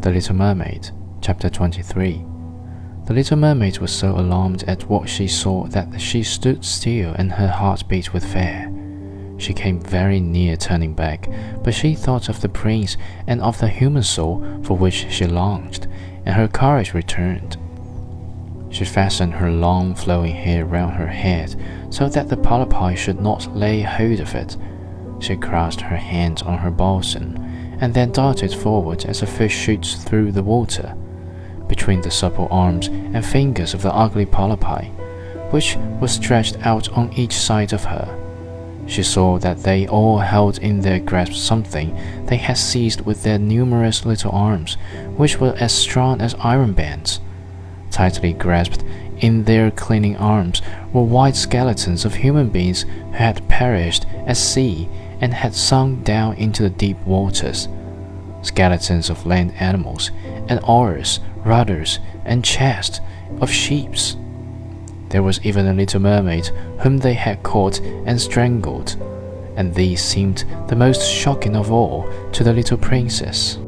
The Little Mermaid, Chapter 23. The little mermaid was so alarmed at what she saw that she stood still and her heart beat with fear. She came very near turning back, but she thought of the prince and of the human soul for which she longed, and her courage returned. She fastened her long flowing hair round her head so that the polypi should not lay hold of it. She crossed her hands on her bosom, and then darted forward as a fish shoots through the water, between the supple arms and fingers of the ugly polypi, which were stretched out on each side of her. She saw that they all held in their grasp something they had seized with their numerous little arms, which were as strong as iron bands. Tightly grasped in their clinging arms were white skeletons of human beings who had perished at sea and had sunk down into the deep waters. Skeletons of land animals, and oars, rudders, and chests of ships. There was even a little mermaid whom they had caught and strangled, and these seemed the most shocking of all to the little princess.